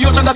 the ocean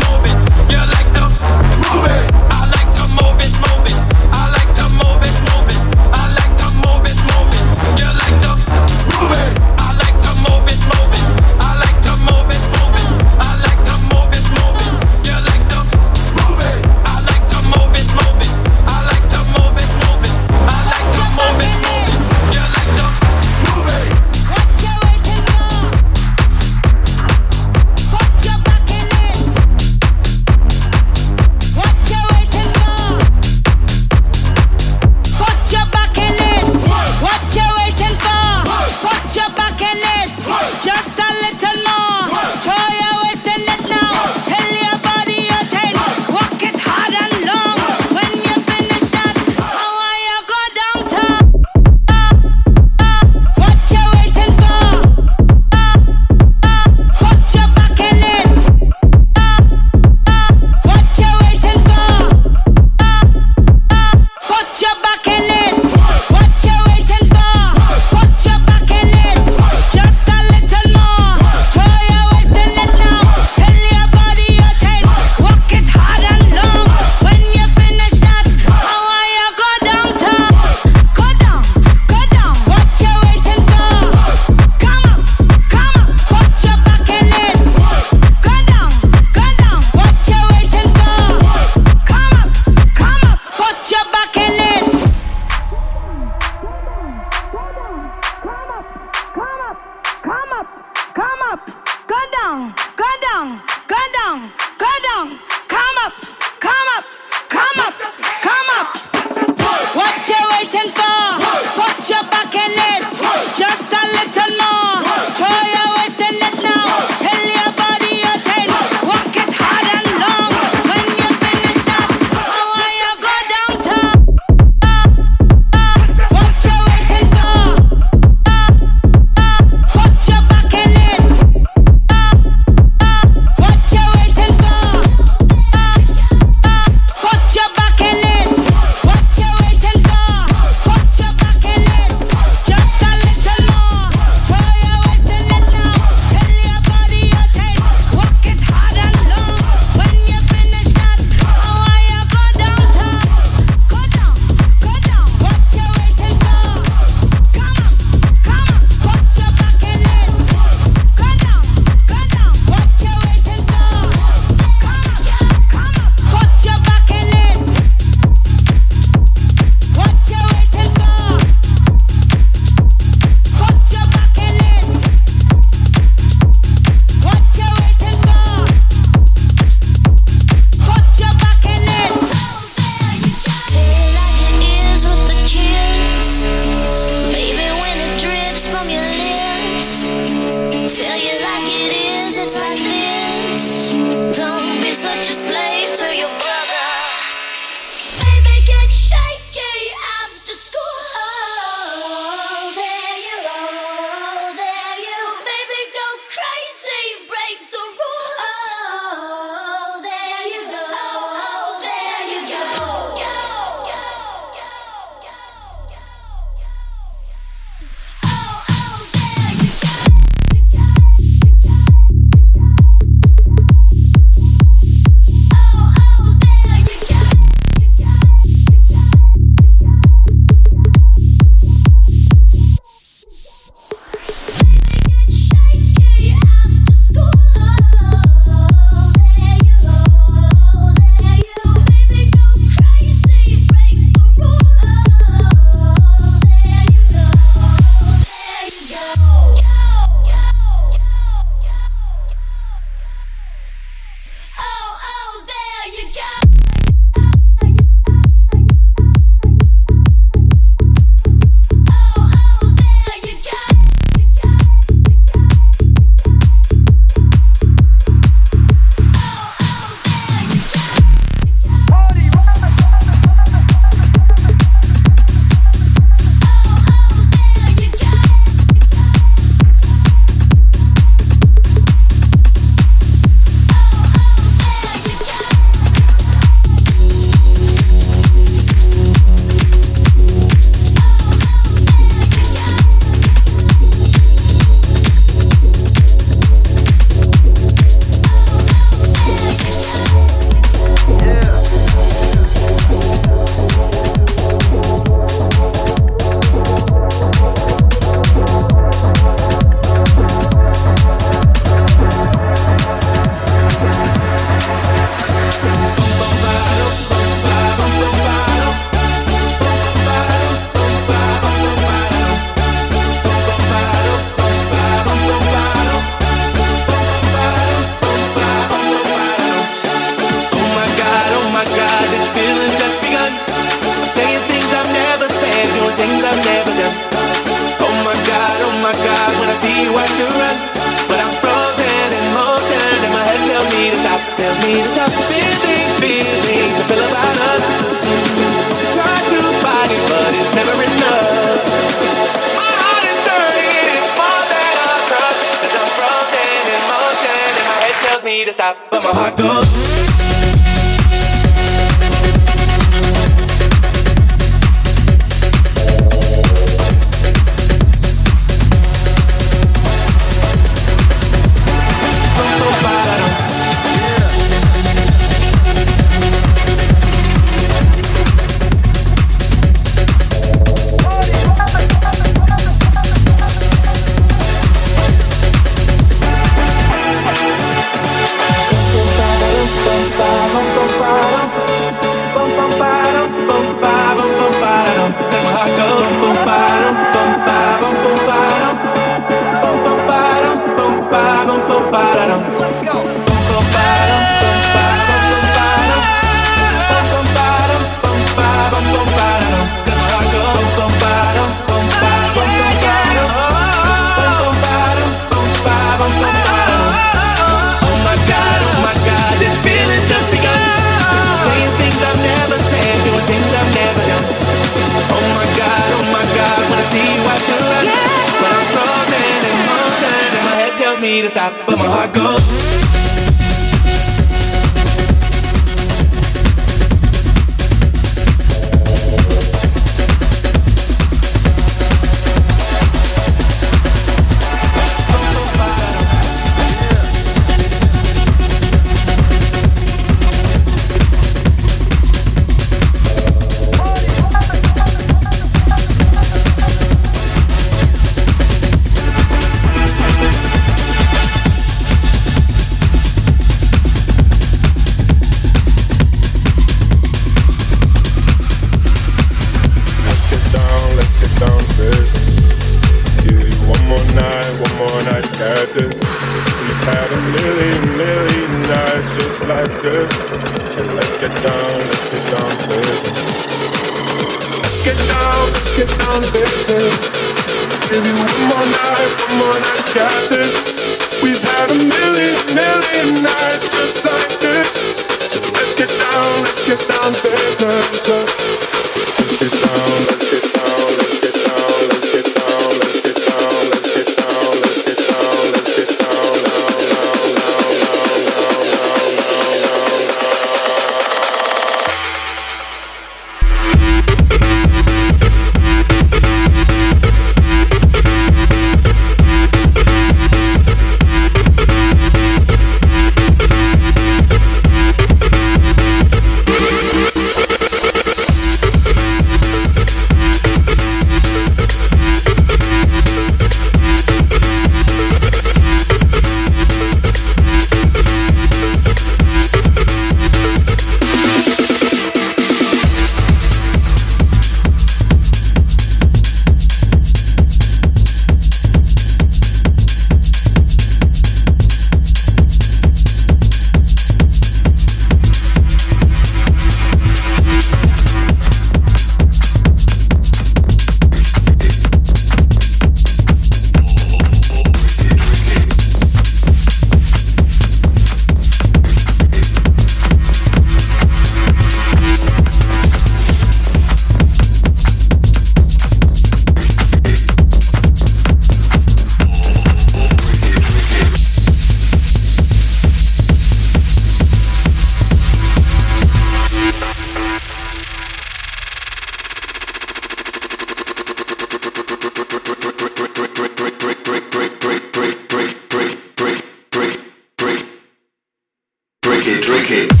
drink it.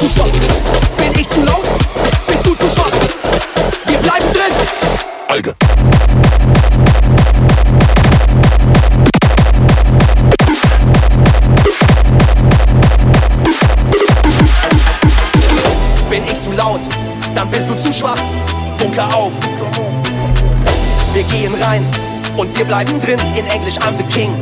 zu schwach? Bin ich zu laut? Bist du zu schwach? Wir bleiben drin! Alge. Bin ich zu laut? Dann bist du zu schwach. Bunker auf. Wir gehen rein und wir bleiben drin. In Englisch, I'm the King.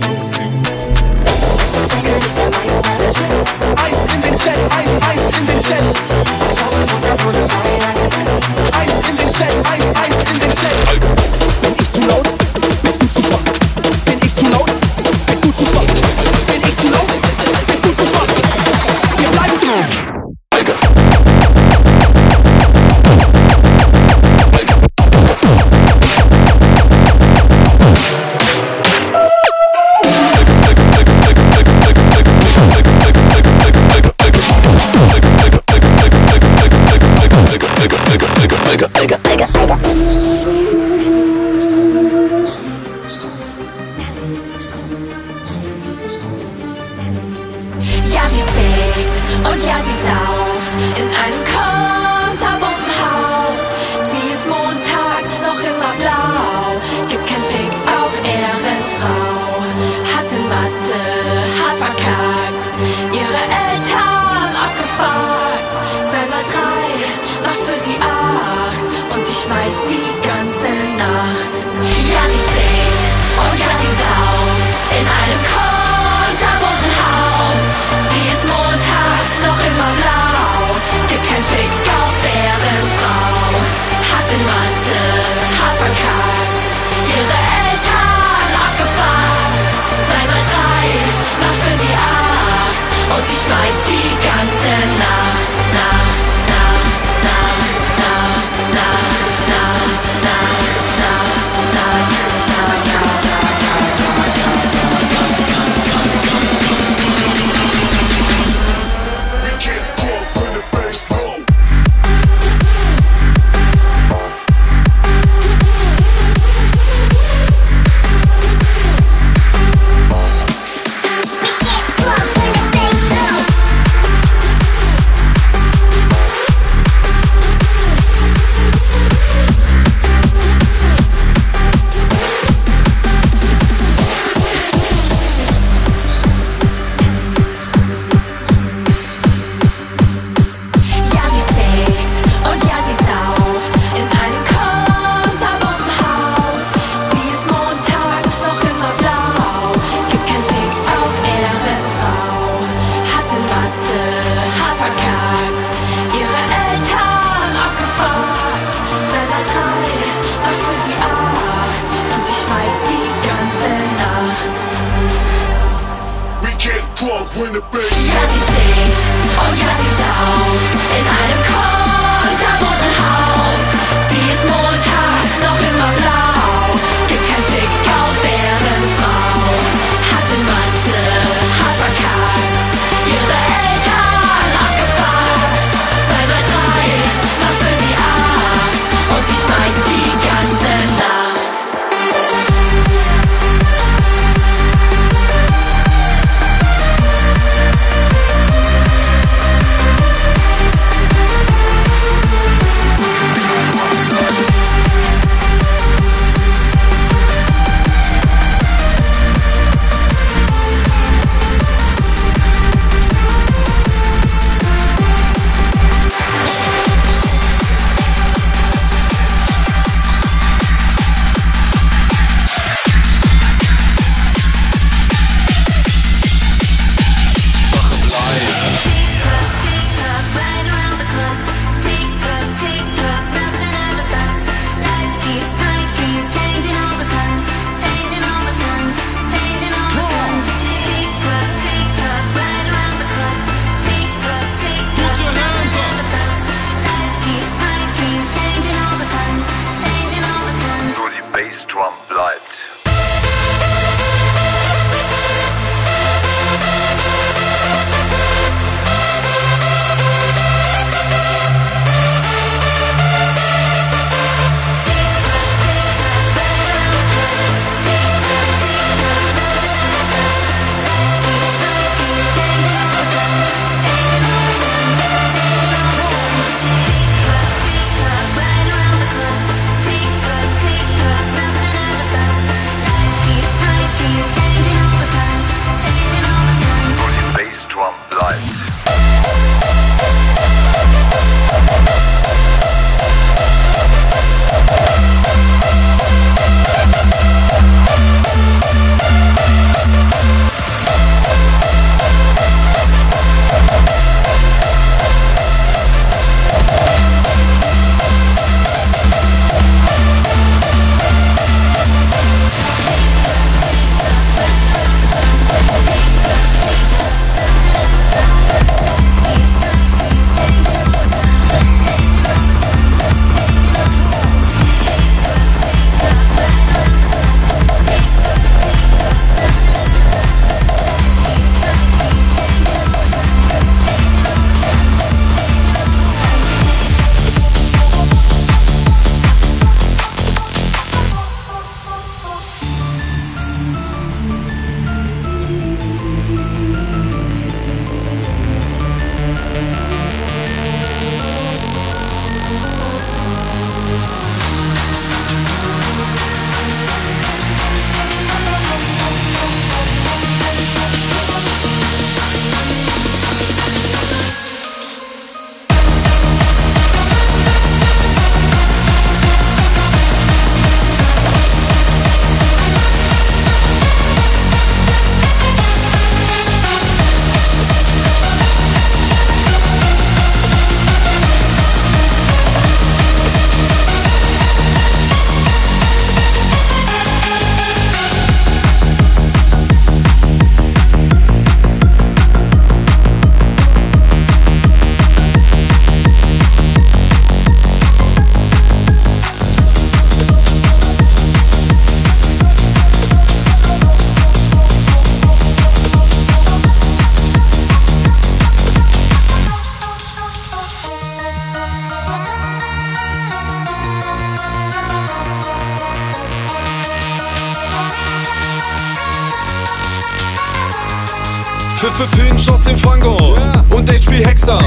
Für Finch aus dem Fangon und HP Hexer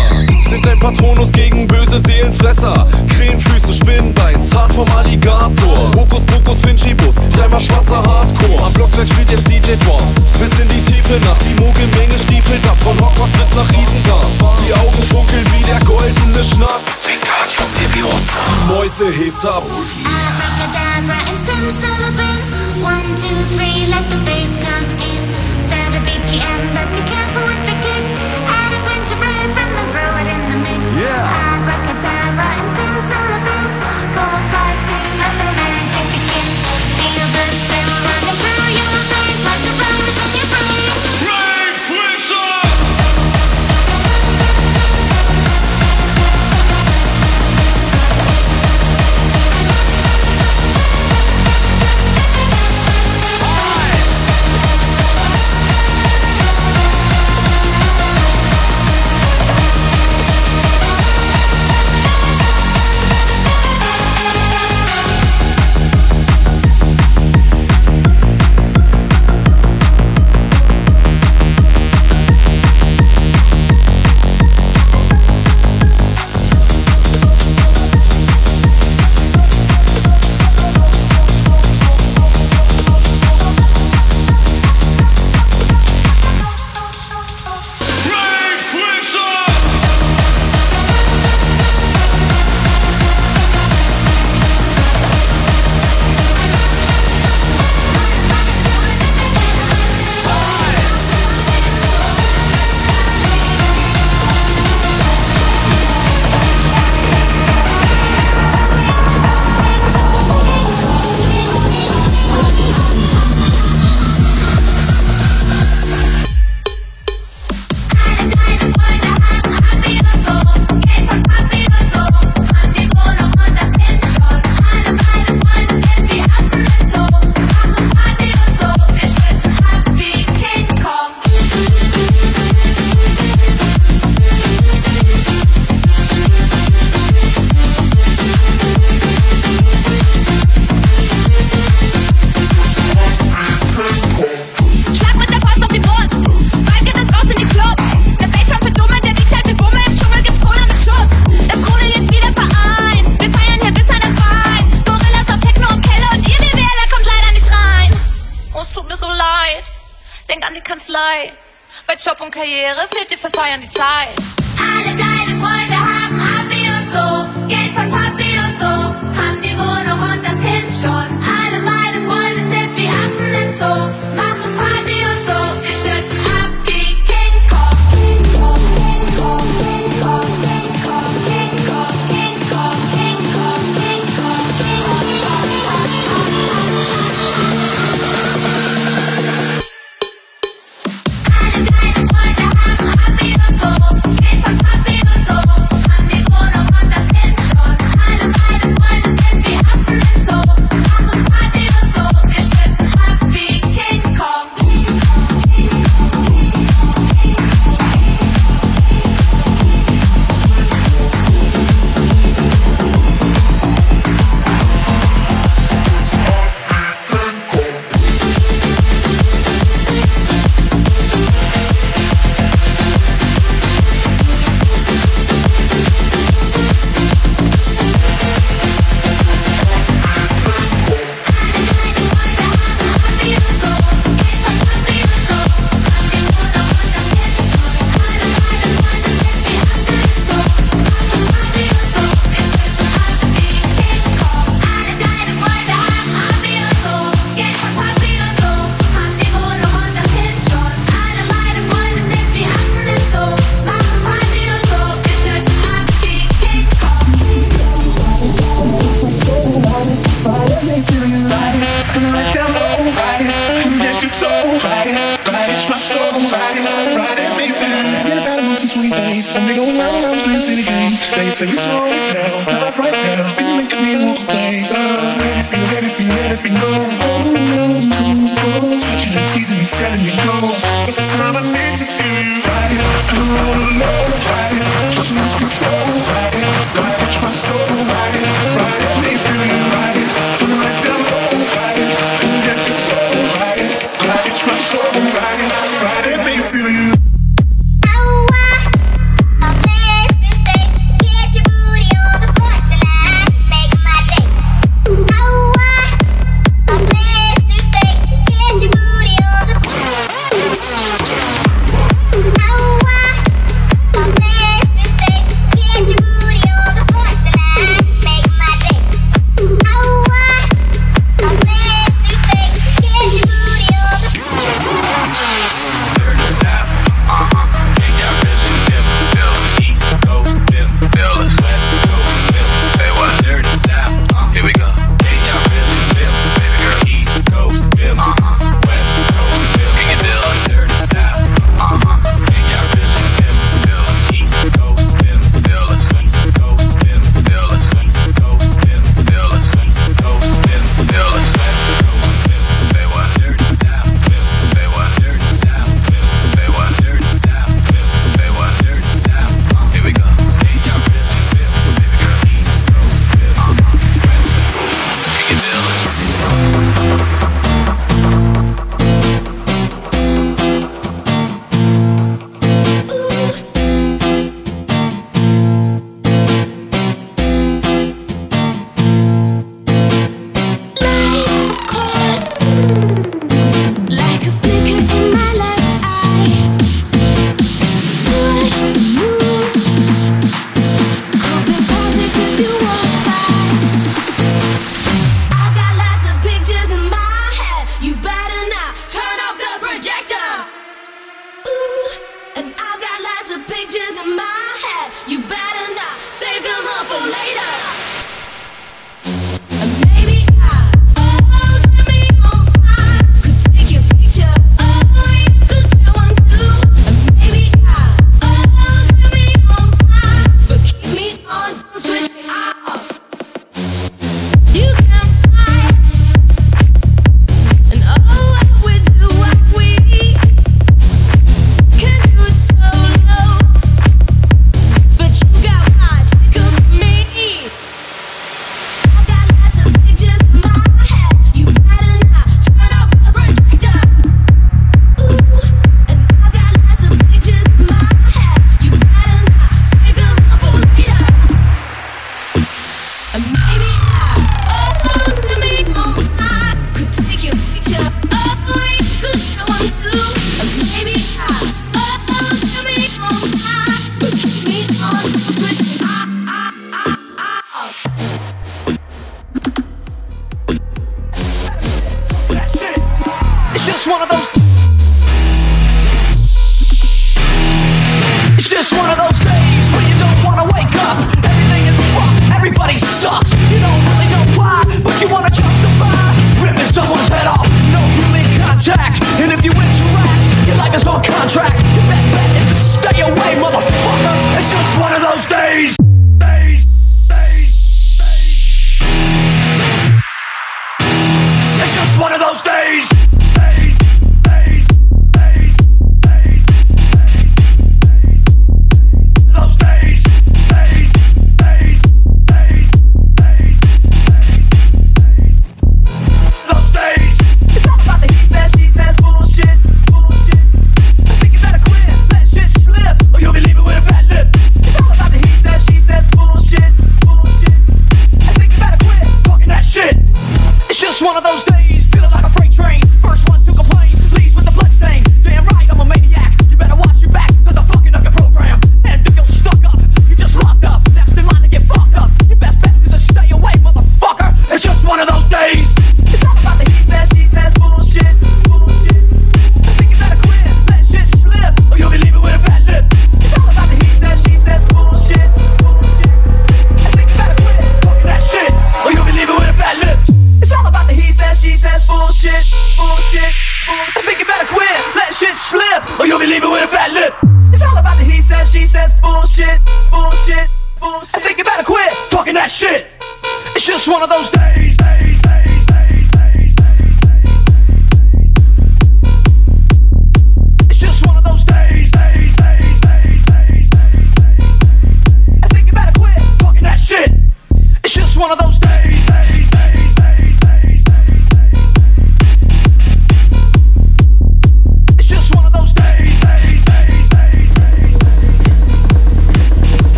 sind ein Patronus gegen böse Seelenfresser. Krähenfüße, Spinnbein, Zahn vom Alligator. Hokus Pokus, Finchibus, dreimal schwarzer Hardcore. Am Blocksberg spielt jetzt DJ Drop. Bis in die Tiefe Nacht, die Mogelmenge stiefelt ab. Von Hogwarts bis nach Isengard. Die Augen funkeln wie der goldene Schnatz. Die Meute hebt ab. Abracadabra and simsalabim. One, two, three, let the bass come in. Start but be careful with the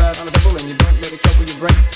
ride on the double, and you don't let it trouble your brain.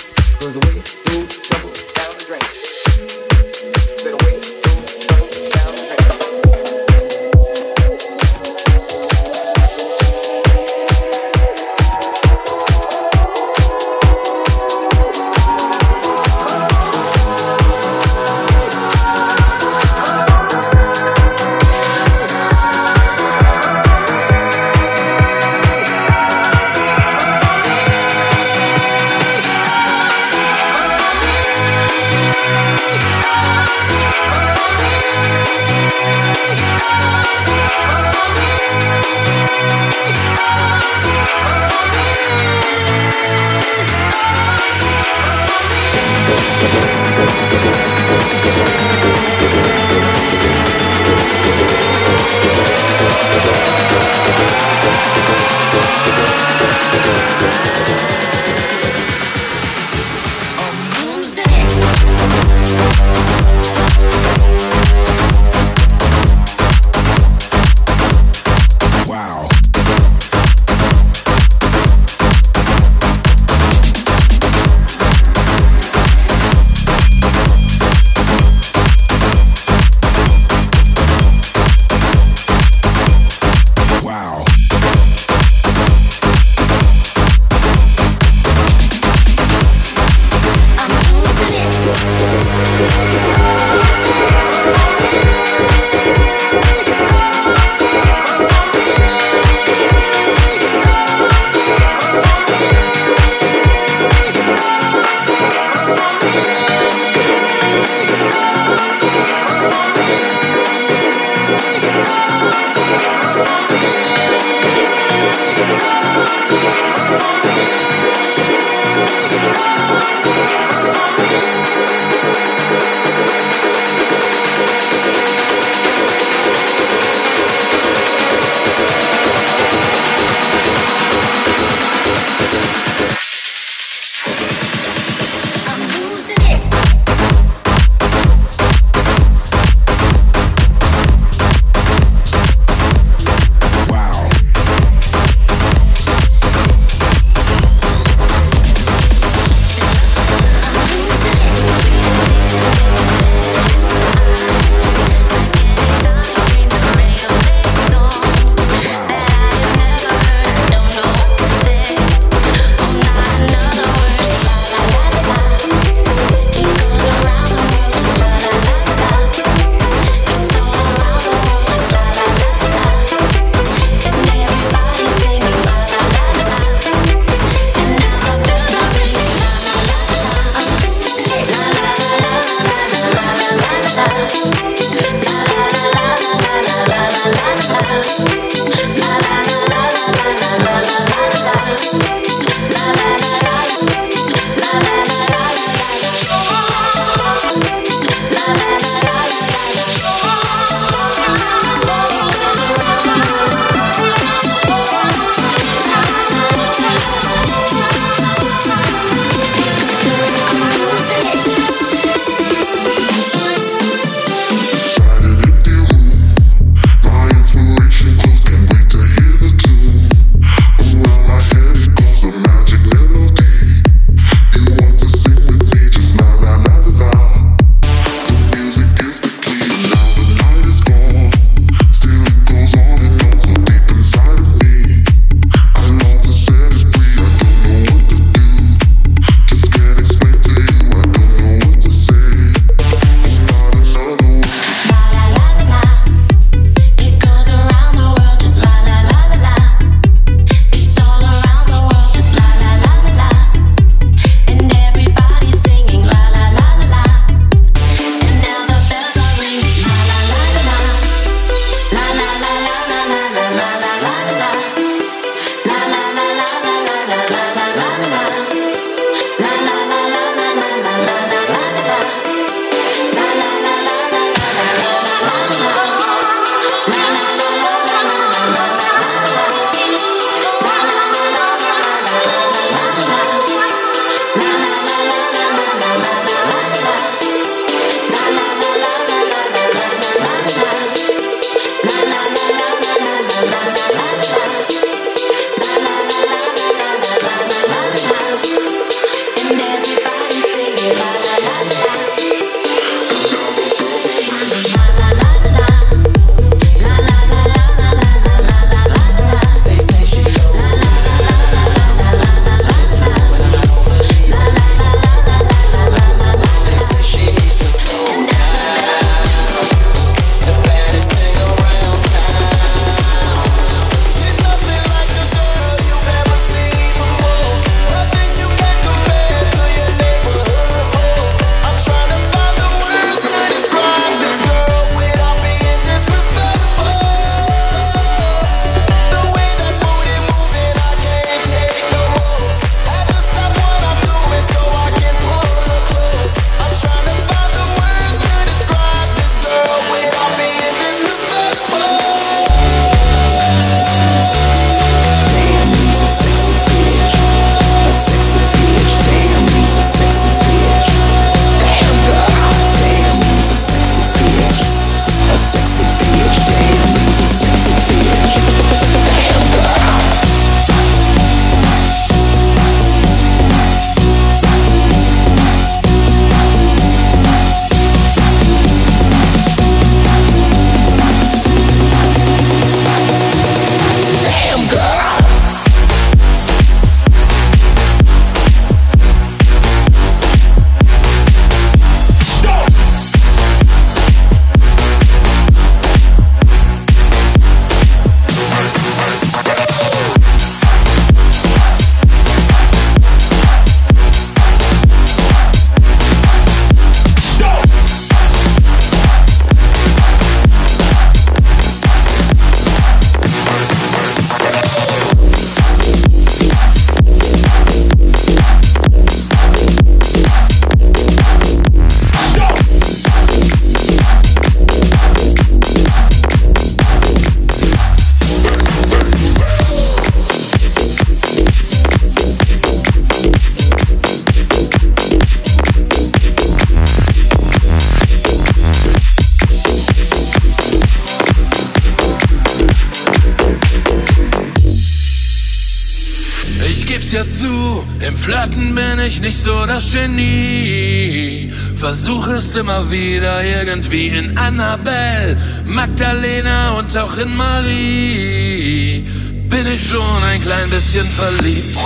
Ja zu, im Flirten bin ich nicht so das Genie. Versuch es immer wieder irgendwie in Annabelle, Magdalena und auch in Marie. Bin ich schon ein klein bisschen verliebt.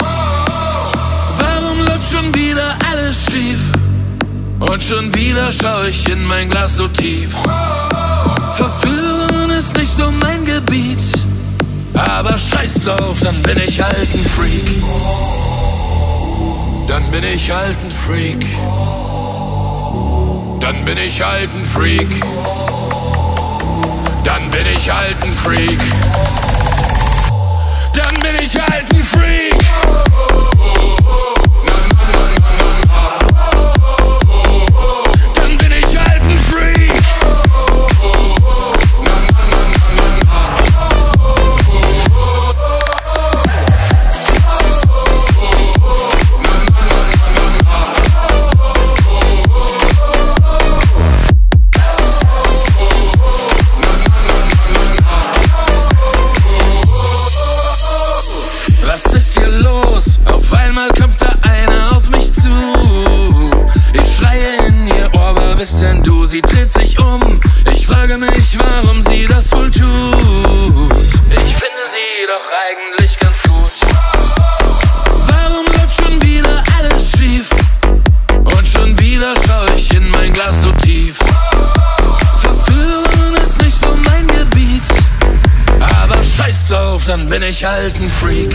Warum läuft schon wieder alles schief? Und schon wieder schau ich in mein Glas so tief. Verführen ist nicht so mein Gebiet. Aber scheiß drauf, dann bin ich halt ein Freak. Dann bin ich halt ein Freak. Dann bin ich halt ein Freak. Dann bin ich halt ein Freak. Dann bin ich halt ein Freak. Ich halt ein Freak.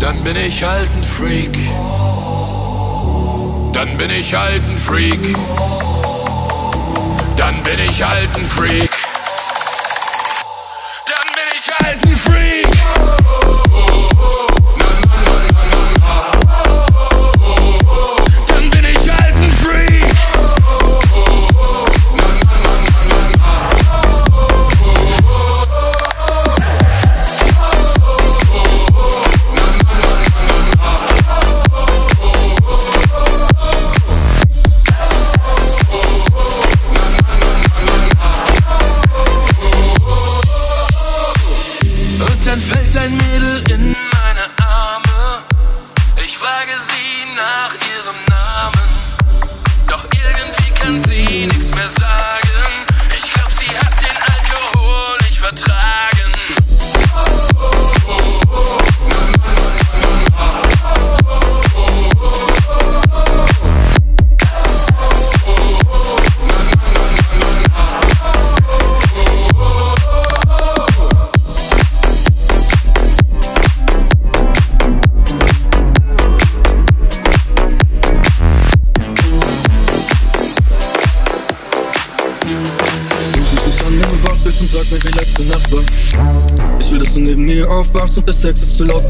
Dann bin ich halt ein Freak. Dann bin ich halt ein Freak. Dann bin ich halt ein Freak.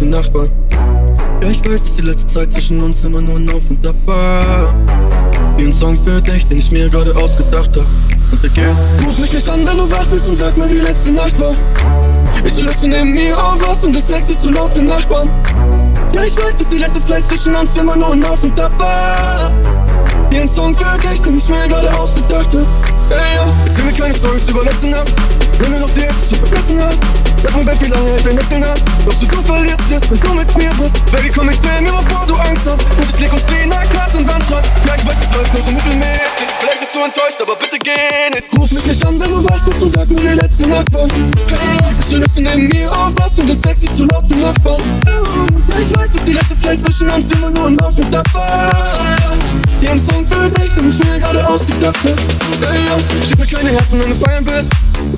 Für Nachbarn. Ja, ich weiß, dass die letzte Zeit zwischen uns immer nur ein Auf und Ab war. Wie ein Song für dich, den ich mir gerade ausgedacht hab. Und der geht. Ruf mich nicht an, wenn du wach bist und sag mir, wie letzte Nacht war. Ich will, dass du neben mir aufwachst und der Sex ist zu laut für Nachbarn. Ja, ich weiß, dass die letzte Zeit zwischen uns immer nur ein Auf und Ab war. Wie ein Song für dich, den ich mir gerade ausgedacht hab. Ey, ja, erzähl mir keine Storys über letzte Nacht. Wenn mir noch die Hälfte zu vergessen hat. Sag mir, wie lange hält dein Lächeln an? Glaubst du, du verlierst es, wenn du mit mir bist? Baby, komm, erzähl mir, wovor du Angst hast. Und ich leg uns 10 Glas und Wandschrank. Ja, ich weiß, es läuft nur so mittelmäßig. Vielleicht bist du enttäuscht, aber bitte geh nicht. Ruf mich nicht an, wenn du wach bist und sag mir, wie letzte Nacht war. Hey, ich will, dass du neben mir aufwachst und das Sex ist zu laut für Nachbarn. Ja, ich weiß, dass die letzte Zeit zwischen uns immer nur ein Auf und Ab war. Hier ein Song für dich, den ich mir gerade ausgedacht hab. Hey, ja, schick mir keine Herzen, wenn du feiern bist.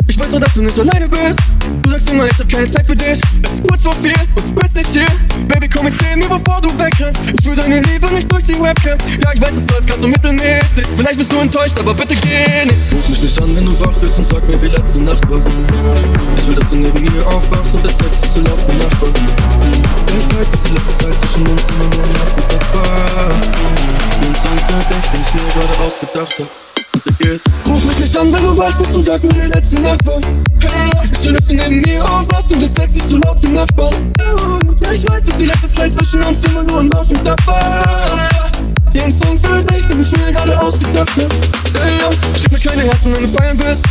Ich weiß auch, dass du nicht alleine bist. Du sagst immer, ich hab keine Zeit für dich. Es ist kurz vor vier und du bist nicht hier. Baby, komm, erzähl mir, bevor du wegrennst. Ich will deine Liebe nicht durch die Webcam. Ja, ich weiß, es läuft grad so mittelmäßig. Vielleicht bist du enttäuscht, aber bitte geh nicht. Ruf mich nicht an, wenn du wach bist und sag mir, wie letzte Nacht war. Ich will, dass du neben mir aufwachst und der Sex ist zu laut für ich weiß, dass die letzte Zeit zwischen uns immer nur Nacht und Tag war. Wie ein Song dich, den ich mir gerade ausgedacht hab. Geht. Ruf mich nicht an, wenn du wach bist und sag mir, wie letzte Nacht war. Ich will, dass du neben mir aufwachst und der Sex ist zu laut für Nachbarn. Ja, ich weiß, dass die letzte Zeit zwischen uns immer nur ein Auf und Ab war. Den Song für dich, den ich mir gerade ausgedacht hab. Ey, ja, schick mir keine Herzen, wenn du feiern willst.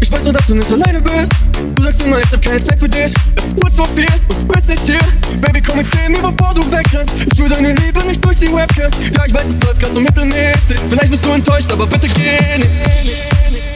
Ich weiß nur, dass du nicht alleine bist. Du sagst immer, ich hab keine Zeit für dich. Es ist kurz vor vier und du bist nicht hier. Baby, komm, erzähl mir, bevor du wegrennst. Ich spür deine Liebe nicht durch die Webcam. Ja, ich weiß, es läuft gerade so mittelmäßig. Vielleicht bist du enttäuscht, aber bitte geh nicht.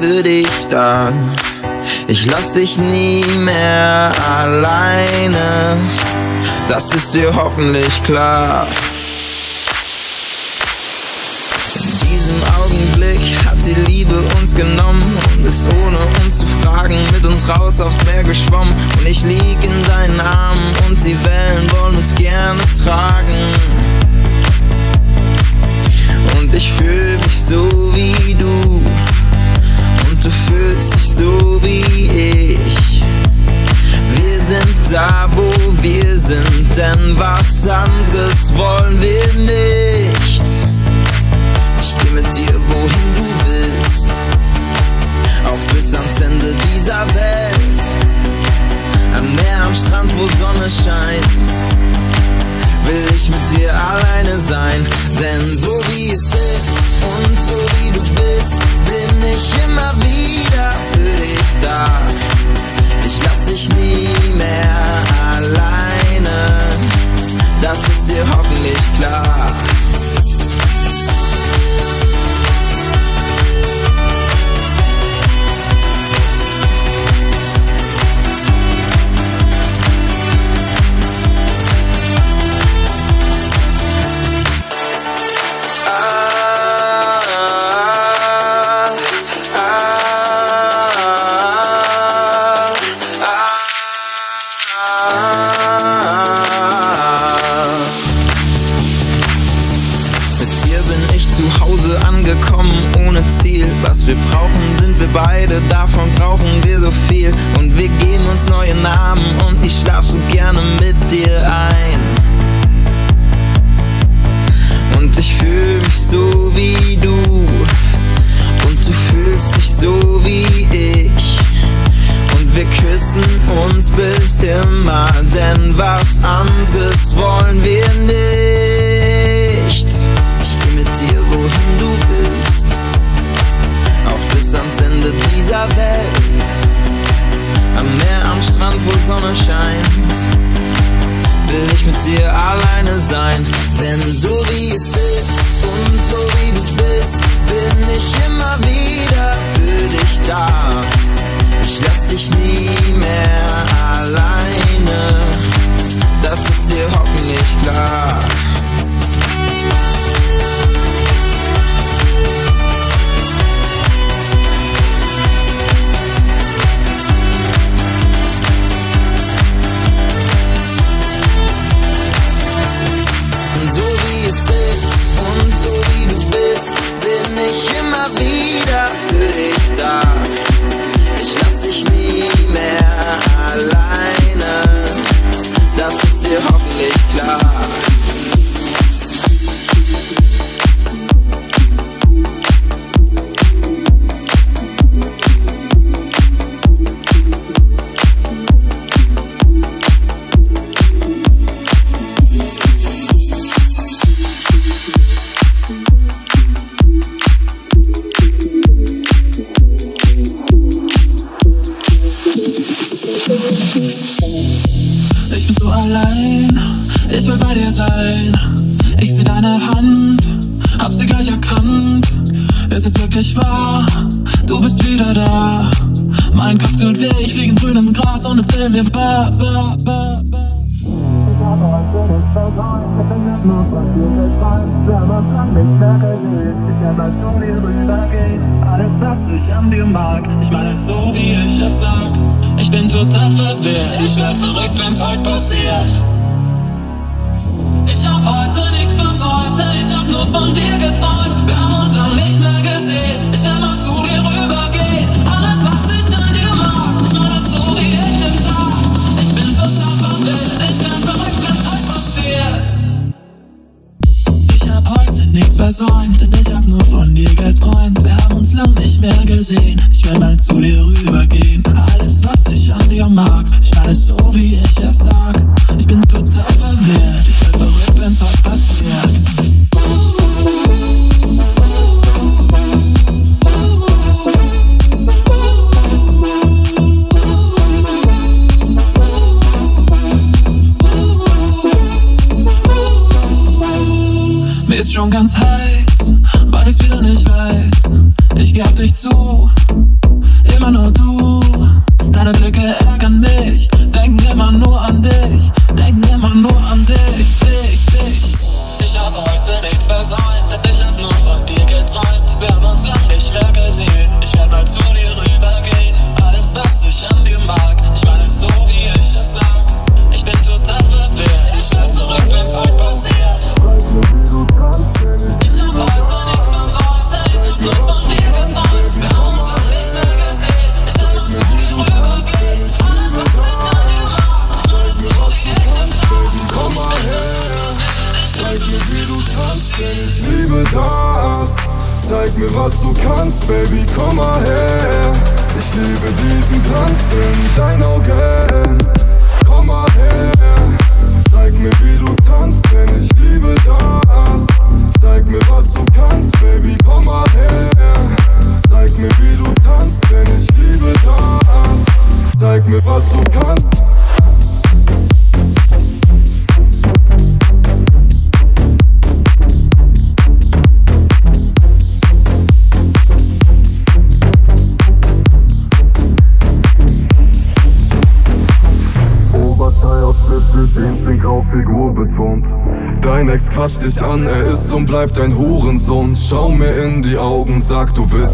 für dich da. Ich lass dich nie mehr alleine, das ist dir hoffentlich klar. In diesem Augenblick hat die Liebe uns genommen und ist ohne uns zu fragen mit uns raus aufs Meer geschwommen. Und ich lieg in deinen Armen und die Wellen wollen uns gerne tragen. Und ich fühl mich so wie du du fühlst dich so wie ich. Wir sind da, wo wir sind, denn was anderes wollen wir nicht. Ich geh mit dir, wohin du willst, auch bis ans Ende dieser Welt. Am Meer, am Strand, wo Sonne scheint will ich mit dir alleine sein. Denn so wie es ist und so wie du bist, bin ich immer wieder für dich da. Ich lass dich nie mehr alleine, das ist dir hoffentlich klar. gab dich zu.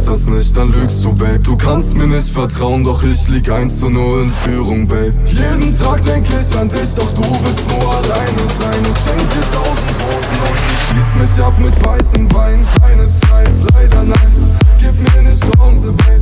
machst das nicht, dann lügst du, Babe. Du kannst mir nicht vertrauen, doch ich lieg 1 zu 0 in Führung, Babe. Jeden Tag denk ich an dich, doch du willst nur alleine sein. Ich schenk dir tausend Rosen und ich schieß mich ab mit weißem Wein. Keine Zeit, leider nein, gib mir eine Chance, Babe.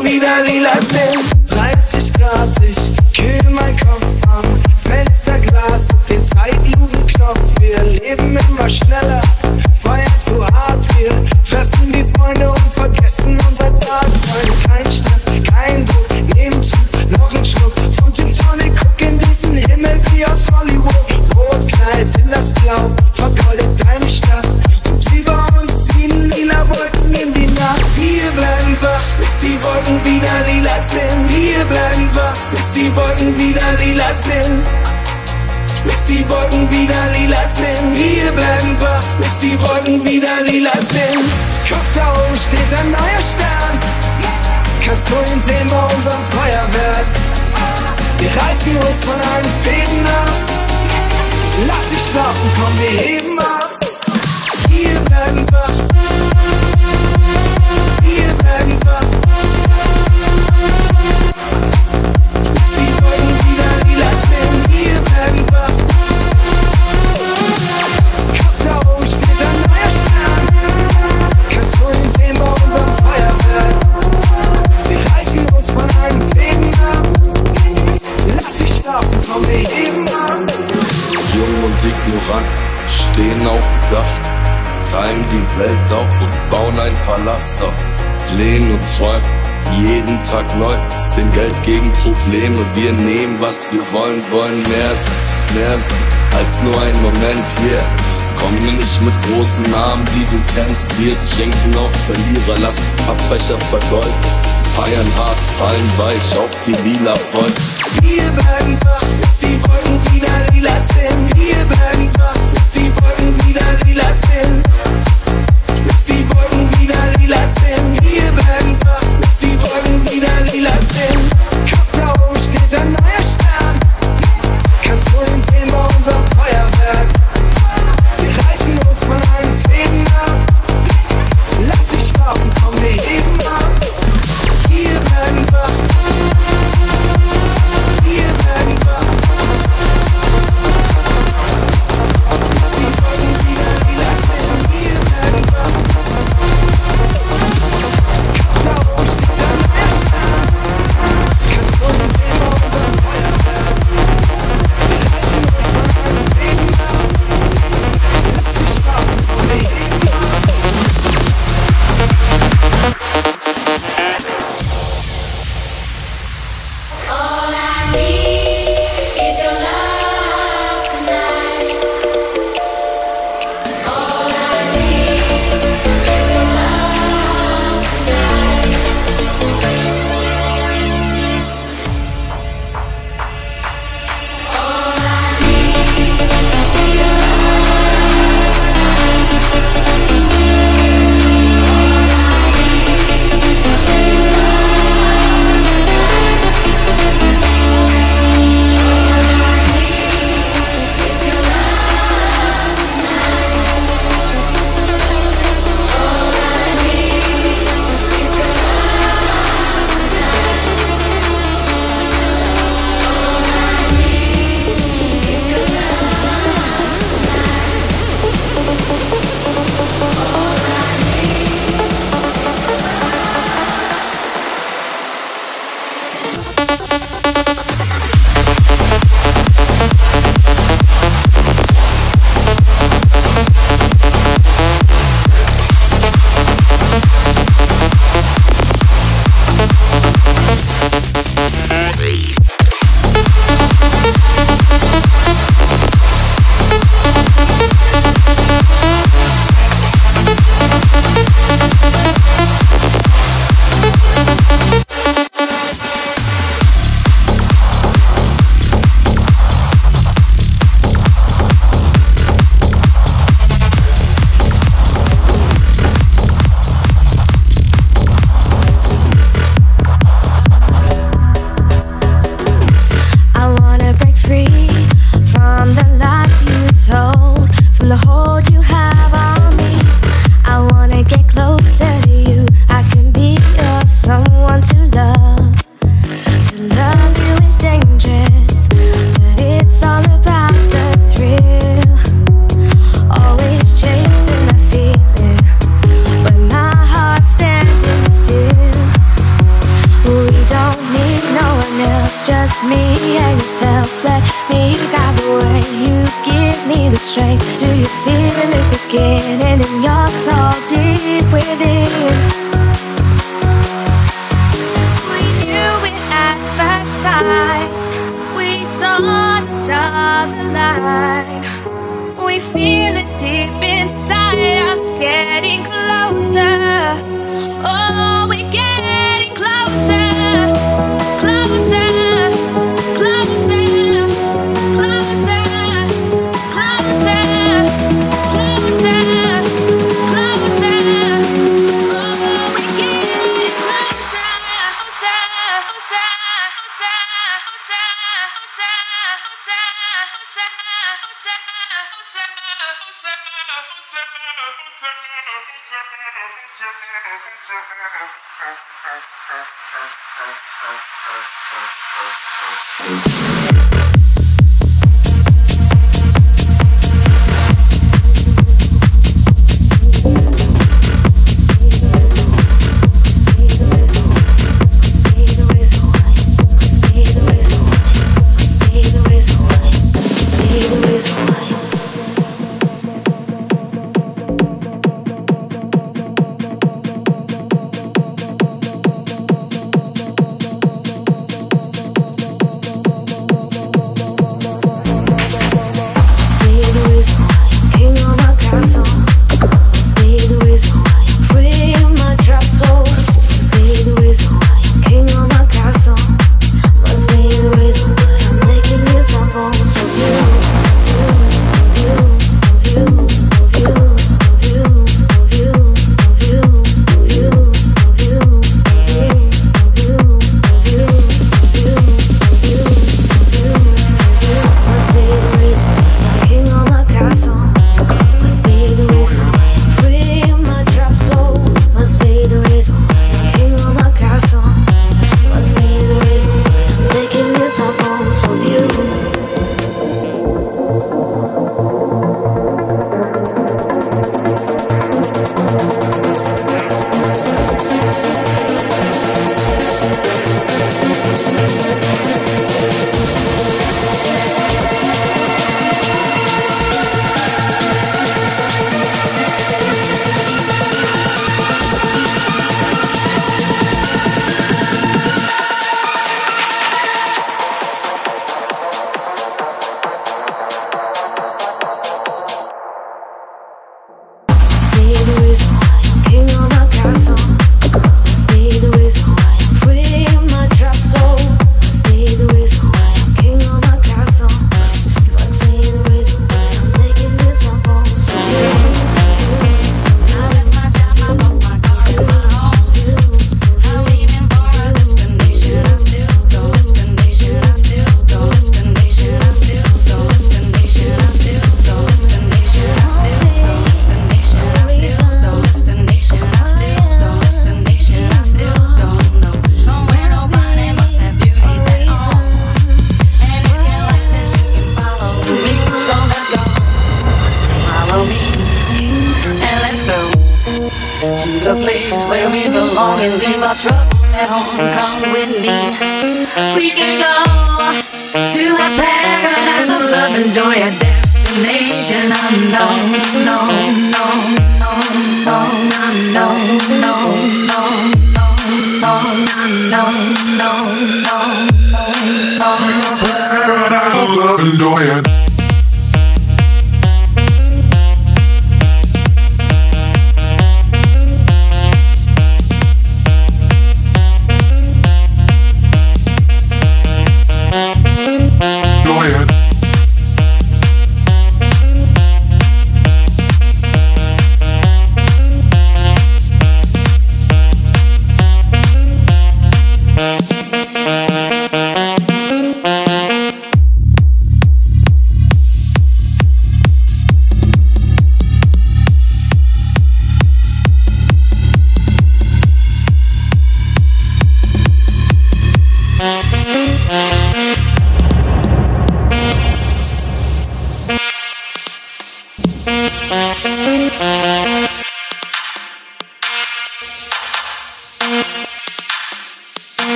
Wieder lila sind 30 Grad, ich kühl mein Kopf am Fensterglas auf den Zeitlupenknopf. Wir leben immer schneller, feiern zu hart. Wir treffen die Freunde und vergessen unser Tag. Freunde, kein Stress, kein Druck, nehmen Zug, noch ein Schluck vom Gin Tonic. Guck in diesen Himmel wie aus Hollywood. Rotkleid in das Blau, wieder lila sind. Wir bleiben wach, bis die Wolken wieder lila sind. Bis die Wolken wieder lila sind. Wir bleiben wach, bis die Wolken wieder lila sind. Guck, da oben steht ein neuer Stern. Kannst du ihn sehen bei unserem Feuerwerk? Wir reißen uns von allen Fäden ab. Lass dich schlafen, komm, wir heben ab. Wir bleiben wach. Teilen die Welt auf und bauen ein Palast aus. Lehnen und träumen, jeden Tag neu, sind Geld gegen Probleme. Wir nehmen, was wir wollen, wollen mehr sein, mehr sein als nur ein Moment hier. Komm mir nicht mit großen Namen, die du kennst. Wir trinken auf Verlierer, lassen Pappbecher versäumen. Feiern hart, fallen weich auf die lila Wolken. Wir bleiben wach, bis die Wolken wieder lila sind. Wir bleiben wach, bis die Wolken wieder lila sind. Bis die Wolken wieder lila sind. Wir bleiben wach,